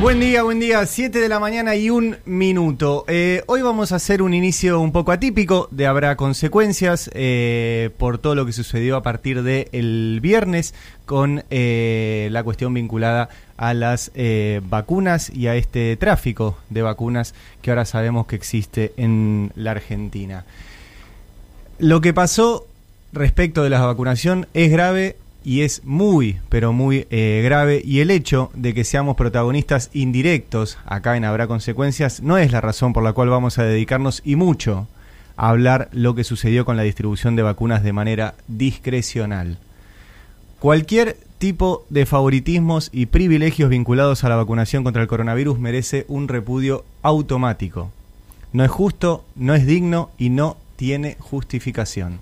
Buen día, buen día. 7 de la mañana y un minuto. Eh, hoy vamos a hacer un inicio un poco atípico de Habrá Consecuencias eh, por todo lo que sucedió a partir del viernes con eh, la cuestión vinculada a las vacunas y a este tráfico de vacunas que ahora sabemos que existe en la Argentina. Lo que pasó respecto de la vacunación es grave y es muy, pero muy eh, grave. Y el hecho de que seamos protagonistas indirectos acá en Habrá Consecuencias no es la razón por la cual vamos a dedicarnos y mucho a hablar lo que sucedió con la distribución de vacunas de manera discrecional. Cualquier tipo de favoritismos y privilegios vinculados a la vacunación contra el coronavirus merece un repudio automático. No es justo, no es digno y no tiene justificación.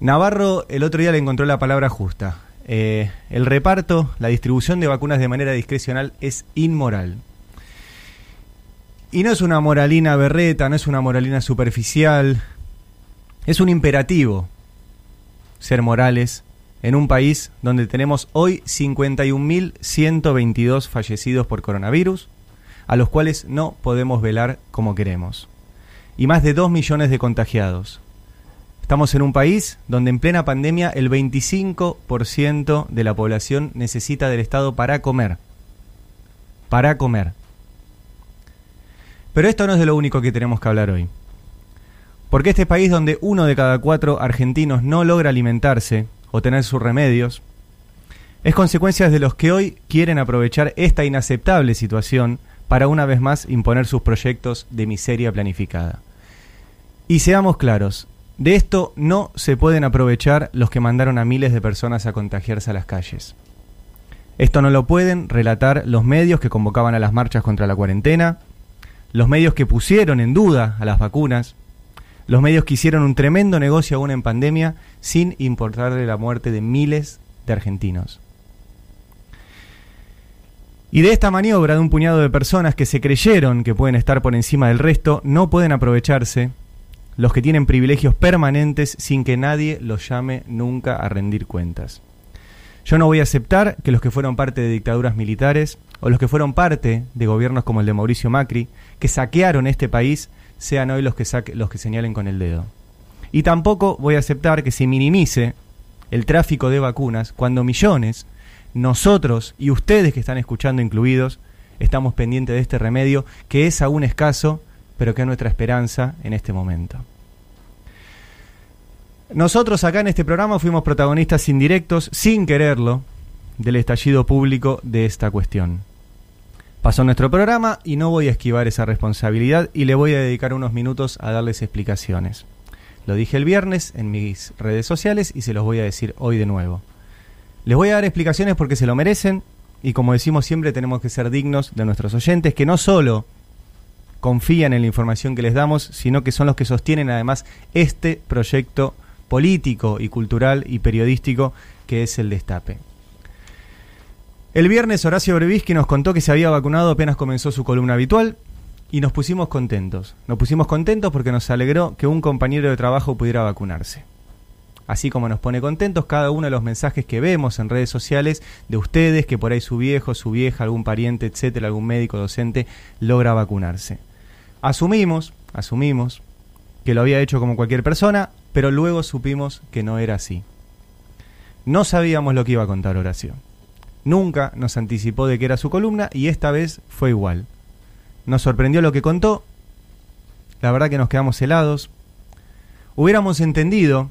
Navarro el otro día le encontró la palabra justa. Eh, el reparto, la distribución de vacunas de manera discrecional es inmoral. Y no es una moralina berreta, no es una moralina superficial, es un imperativo ser morales en un país donde tenemos hoy 51.122 fallecidos por coronavirus, a los cuales no podemos velar como queremos, y más de 2 millones de contagiados, Estamos en un país donde en plena pandemia el 25% de la población necesita del Estado para comer. Para comer. Pero esto no es de lo único que tenemos que hablar hoy. Porque este país donde uno de cada cuatro argentinos no logra alimentarse o tener sus remedios, es consecuencia de los que hoy quieren aprovechar esta inaceptable situación para una vez más imponer sus proyectos de miseria planificada. Y seamos claros, de esto no se pueden aprovechar los que mandaron a miles de personas a contagiarse a las calles. Esto no lo pueden relatar los medios que convocaban a las marchas contra la cuarentena, los medios que pusieron en duda a las vacunas, los medios que hicieron un tremendo negocio aún en pandemia sin importarle la muerte de miles de argentinos. Y de esta maniobra de un puñado de personas que se creyeron que pueden estar por encima del resto, no pueden aprovecharse los que tienen privilegios permanentes sin que nadie los llame nunca a rendir cuentas. Yo no voy a aceptar que los que fueron parte de dictaduras militares o los que fueron parte de gobiernos como el de Mauricio Macri, que saquearon este país, sean hoy los que, los que señalen con el dedo. Y tampoco voy a aceptar que se minimice el tráfico de vacunas cuando millones, nosotros y ustedes que están escuchando incluidos, estamos pendientes de este remedio que es aún escaso pero que es nuestra esperanza en este momento. Nosotros acá en este programa fuimos protagonistas indirectos, sin quererlo, del estallido público de esta cuestión. Pasó nuestro programa y no voy a esquivar esa responsabilidad y le voy a dedicar unos minutos a darles explicaciones. Lo dije el viernes en mis redes sociales y se los voy a decir hoy de nuevo. Les voy a dar explicaciones porque se lo merecen y como decimos siempre tenemos que ser dignos de nuestros oyentes que no solo confían en la información que les damos, sino que son los que sostienen además este proyecto político y cultural y periodístico que es el Destape. El viernes Horacio Brevisky nos contó que se había vacunado apenas comenzó su columna habitual y nos pusimos contentos. Nos pusimos contentos porque nos alegró que un compañero de trabajo pudiera vacunarse. Así como nos pone contentos cada uno de los mensajes que vemos en redes sociales de ustedes, que por ahí su viejo, su vieja, algún pariente, etcétera, algún médico, docente, logra vacunarse. Asumimos, asumimos que lo había hecho como cualquier persona, pero luego supimos que no era así. No sabíamos lo que iba a contar Horacio. Nunca nos anticipó de que era su columna y esta vez fue igual. Nos sorprendió lo que contó. La verdad que nos quedamos helados. Hubiéramos entendido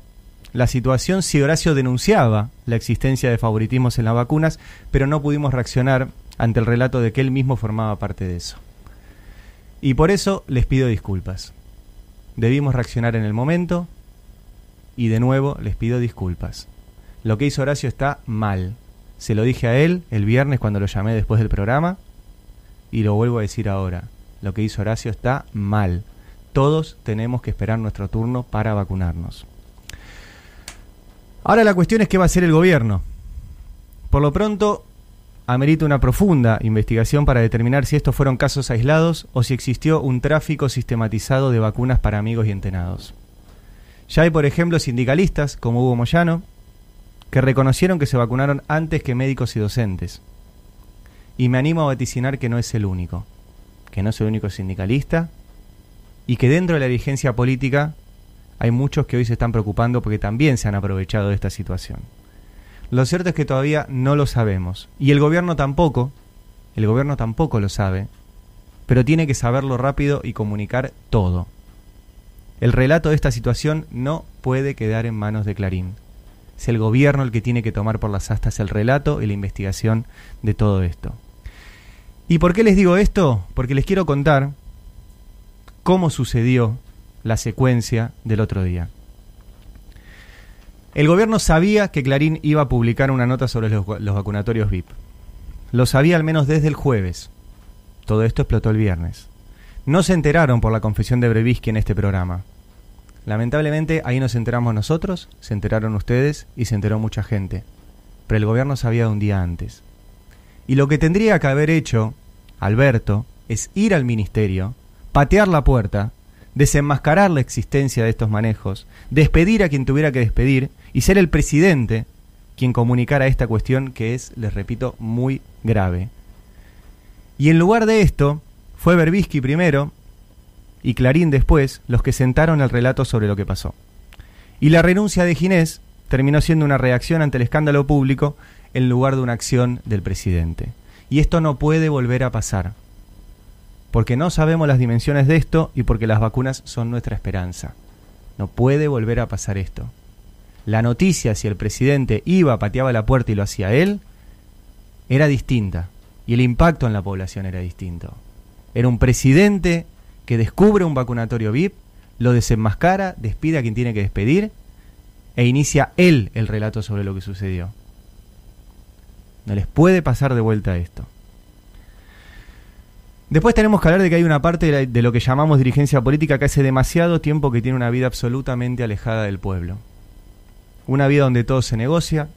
la situación si Horacio denunciaba la existencia de favoritismos en las vacunas, pero no pudimos reaccionar ante el relato de que él mismo formaba parte de eso. Y por eso les pido disculpas. Debimos reaccionar en el momento y de nuevo les pido disculpas. Lo que hizo Horacio está mal. Se lo dije a él el viernes cuando lo llamé después del programa y lo vuelvo a decir ahora. Lo que hizo Horacio está mal. Todos tenemos que esperar nuestro turno para vacunarnos. Ahora la cuestión es qué va a hacer el gobierno. Por lo pronto, amerita una profunda investigación para determinar si estos fueron casos aislados o si existió un tráfico sistematizado de vacunas para amigos y entenados. Ya hay, por ejemplo, sindicalistas como Hugo Moyano que reconocieron que se vacunaron antes que médicos y docentes. Y me animo a vaticinar que no es el único, que no es el único sindicalista y que dentro de la dirigencia política hay muchos que hoy se están preocupando porque también se han aprovechado de esta situación. Lo cierto es que todavía no lo sabemos y el gobierno tampoco, el gobierno tampoco lo sabe, pero tiene que saberlo rápido y comunicar todo. El relato de esta situación no puede quedar en manos de Clarín. Es el gobierno el que tiene que tomar por las astas el relato y la investigación de todo esto. ¿Y por qué les digo esto? Porque les quiero contar cómo sucedió la secuencia del otro día. El gobierno sabía que Clarín iba a publicar una nota sobre los, vacunatorios VIP. Lo sabía al menos desde el jueves. Todo esto explotó el viernes. No se enteraron por la confesión de Brevisky en este programa. Lamentablemente ahí nos enteramos nosotros, se enteraron ustedes y se enteró mucha gente. Pero el gobierno sabía de un día antes. Y lo que tendría que haber hecho Alberto es ir al ministerio, patear la puerta, desenmascarar la existencia de estos manejos, despedir a quien tuviera que despedir y ser el presidente quien comunicara esta cuestión que es, les repito, muy grave. Y en lugar de esto, fue Berbisky primero y Clarín después los que sentaron el relato sobre lo que pasó. Y la renuncia de Ginés terminó siendo una reacción ante el escándalo público en lugar de una acción del presidente. Y esto no puede volver a pasar, porque no sabemos las dimensiones de esto y porque las vacunas son nuestra esperanza. No puede volver a pasar esto. La noticia si el presidente iba, pateaba la puerta y lo hacía él, era distinta. Y el impacto en la población era distinto. Era un presidente que descubre un vacunatorio VIP, lo desenmascara, despide a quien tiene que despedir e inicia él el relato sobre lo que sucedió. No les puede pasar de vuelta esto. Después tenemos que hablar de que hay una parte de, lo que llamamos dirigencia política que hace demasiado tiempo que tiene una vida absolutamente alejada del pueblo. Una vida donde todo se negocia,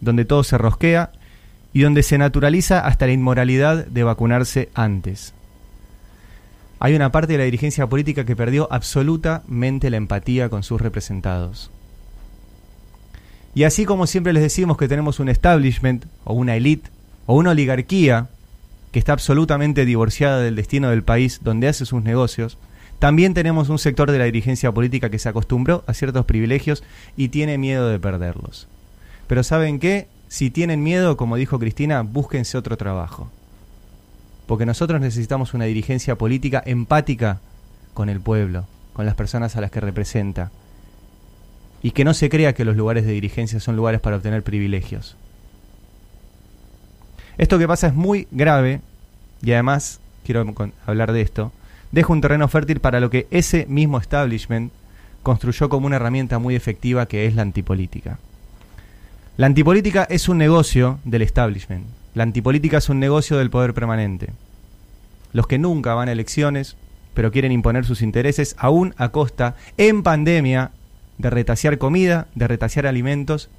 donde todo se rosquea y donde se naturaliza hasta la inmoralidad de vacunarse antes hay una parte de la dirigencia política que perdió absolutamente la empatía con sus representados. Y así como siempre les decimos que tenemos un establishment o una élite o una oligarquía que está absolutamente divorciada del destino del país donde hace sus negocios, también tenemos un sector de la dirigencia política que se acostumbró a ciertos privilegios y tiene miedo de perderlos. Pero ¿saben qué? Si tienen miedo, como dijo Cristina, búsquense otro trabajo porque nosotros necesitamos una dirigencia política empática con el pueblo, con las personas a las que representa, y que no se crea que los lugares de dirigencia son lugares para obtener privilegios. Esto que pasa es muy grave, y además, quiero hablar de esto, deja un terreno fértil para lo que ese mismo establishment construyó como una herramienta muy efectiva que es la antipolítica. La antipolítica es un negocio del establishment, la antipolítica es un negocio del poder permanente. Los que nunca van a elecciones, pero quieren imponer sus intereses, aún a costa, en pandemia, de retasear comida, de retasear alimentos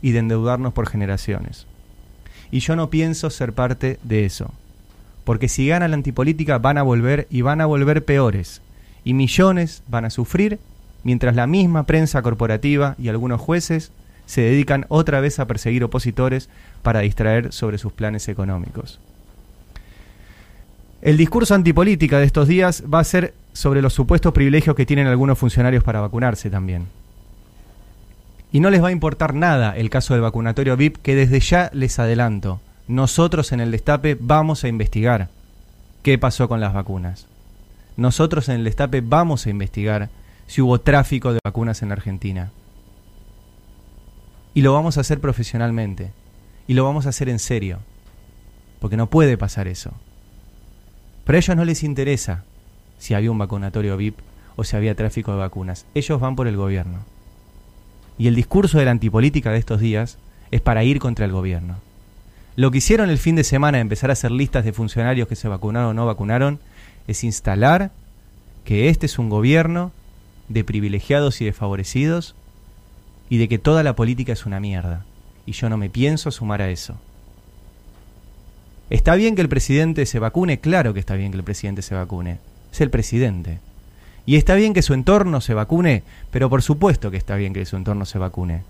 y de endeudarnos por generaciones. Y yo no pienso ser parte de eso. Porque si gana la antipolítica van a volver y van a volver peores. Y millones van a sufrir mientras la misma prensa corporativa y algunos jueces se dedican otra vez a perseguir opositores para distraer sobre sus planes económicos. El discurso antipolítica de estos días va a ser sobre los supuestos privilegios que tienen algunos funcionarios para vacunarse también. Y no les va a importar nada el caso del vacunatorio VIP, que desde ya les adelanto, nosotros en el Destape vamos a investigar qué pasó con las vacunas. Nosotros en el Destape vamos a investigar si hubo tráfico de vacunas en Argentina. Y lo vamos a hacer profesionalmente. Y lo vamos a hacer en serio. Porque no puede pasar eso. Pero a ellos no les interesa si había un vacunatorio VIP o si había tráfico de vacunas. Ellos van por el gobierno. Y el discurso de la antipolítica de estos días es para ir contra el gobierno. Lo que hicieron el fin de semana de empezar a hacer listas de funcionarios que se vacunaron o no vacunaron es instalar que este es un gobierno de privilegiados y desfavorecidos y de que toda la política es una mierda. Y yo no me pienso sumar a eso. ¿Está bien que el presidente se vacune? Claro que está bien que el presidente se vacune. Es el presidente. Y está bien que su entorno se vacune, pero por supuesto que está bien que su entorno se vacune.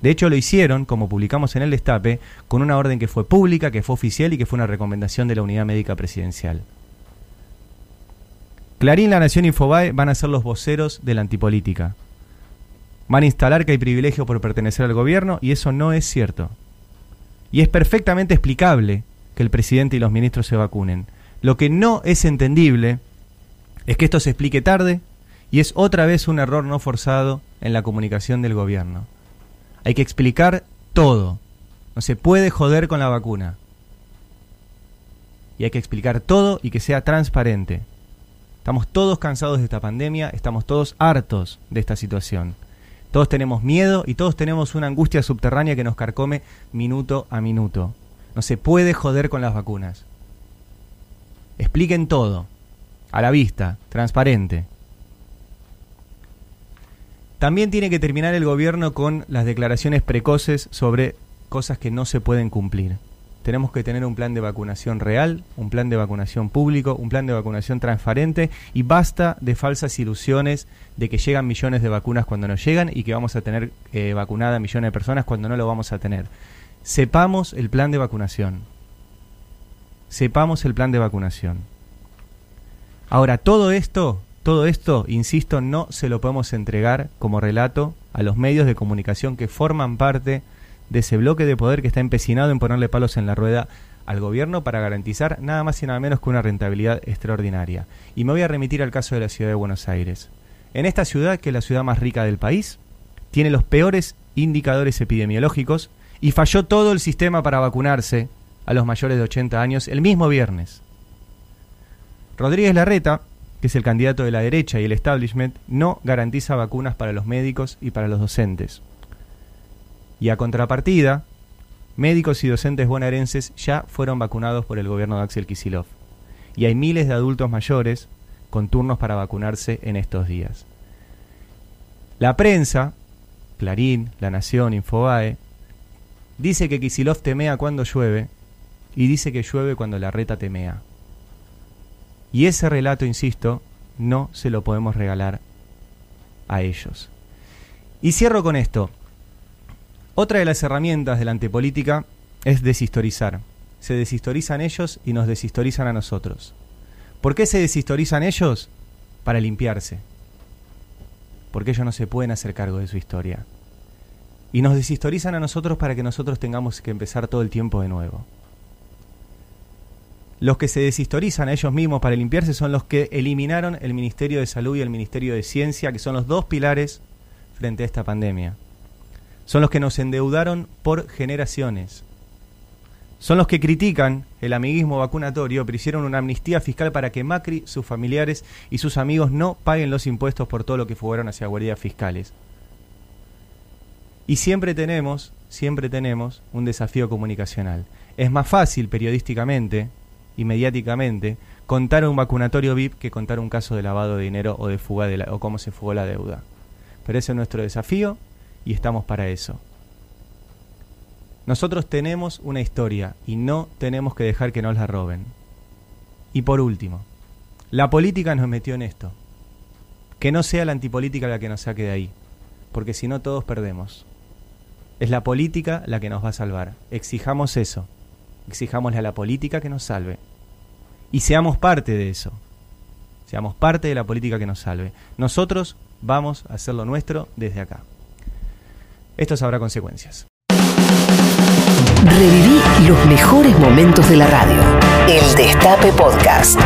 De hecho, lo hicieron, como publicamos en el destape, con una orden que fue pública, que fue oficial y que fue una recomendación de la Unidad Médica Presidencial. Clarín, La Nación y Infobae van a ser los voceros de la antipolítica. Van a instalar que hay privilegio por pertenecer al gobierno y eso no es cierto. Y es perfectamente explicable que el presidente y los ministros se vacunen. Lo que no es entendible es que esto se explique tarde y es otra vez un error no forzado en la comunicación del gobierno. Hay que explicar todo. No se puede joder con la vacuna. Y hay que explicar todo y que sea transparente. Estamos todos cansados de esta pandemia, estamos todos hartos de esta situación. Todos tenemos miedo y todos tenemos una angustia subterránea que nos carcome minuto a minuto. No se puede joder con las vacunas. Expliquen todo, a la vista, transparente. También tiene que terminar el gobierno con las declaraciones precoces sobre cosas que no se pueden cumplir. Tenemos que tener un plan de vacunación real, un plan de vacunación público, un plan de vacunación transparente y basta de falsas ilusiones de que llegan millones de vacunas cuando no llegan y que vamos a tener eh, vacunada millones de personas cuando no lo vamos a tener. Sepamos el plan de vacunación. Sepamos el plan de vacunación. Ahora, todo esto, todo esto, insisto, no se lo podemos entregar como relato a los medios de comunicación que forman parte de ese bloque de poder que está empecinado en ponerle palos en la rueda al gobierno para garantizar nada más y nada menos que una rentabilidad extraordinaria. Y me voy a remitir al caso de la ciudad de Buenos Aires. En esta ciudad, que es la ciudad más rica del país, tiene los peores indicadores epidemiológicos y falló todo el sistema para vacunarse a los mayores de 80 años el mismo viernes. Rodríguez Larreta, que es el candidato de la derecha y el establishment, no garantiza vacunas para los médicos y para los docentes. Y a contrapartida, médicos y docentes bonaerenses ya fueron vacunados por el gobierno de Axel Kisilov. Y hay miles de adultos mayores con turnos para vacunarse en estos días. La prensa, Clarín, La Nación, Infobae, dice que Kisilov temea cuando llueve y dice que llueve cuando la reta temea. Y ese relato, insisto, no se lo podemos regalar a ellos. Y cierro con esto. Otra de las herramientas de la antipolítica es deshistorizar. Se deshistorizan ellos y nos deshistorizan a nosotros. ¿Por qué se deshistorizan ellos? Para limpiarse. Porque ellos no se pueden hacer cargo de su historia. Y nos deshistorizan a nosotros para que nosotros tengamos que empezar todo el tiempo de nuevo. Los que se deshistorizan a ellos mismos para limpiarse son los que eliminaron el Ministerio de Salud y el Ministerio de Ciencia, que son los dos pilares frente a esta pandemia. Son los que nos endeudaron por generaciones. Son los que critican el amiguismo vacunatorio, pero hicieron una amnistía fiscal para que Macri, sus familiares y sus amigos no paguen los impuestos por todo lo que fueron hacia guardias fiscales. Y siempre tenemos, siempre tenemos un desafío comunicacional. Es más fácil periodísticamente y mediáticamente contar un vacunatorio VIP que contar un caso de lavado de dinero o de fuga de la, o cómo se fugó la deuda. Pero ese es nuestro desafío y estamos para eso. Nosotros tenemos una historia y no tenemos que dejar que nos la roben. Y por último, la política nos metió en esto. Que no sea la antipolítica la que nos saque de ahí, porque si no todos perdemos. Es la política la que nos va a salvar. Exijamos eso. Exijámosle a la política que nos salve. Y seamos parte de eso. Seamos parte de la política que nos salve. Nosotros vamos a hacer lo nuestro desde acá. Esto sabrá consecuencias. Reviví los mejores momentos de la radio. El Destape Podcast.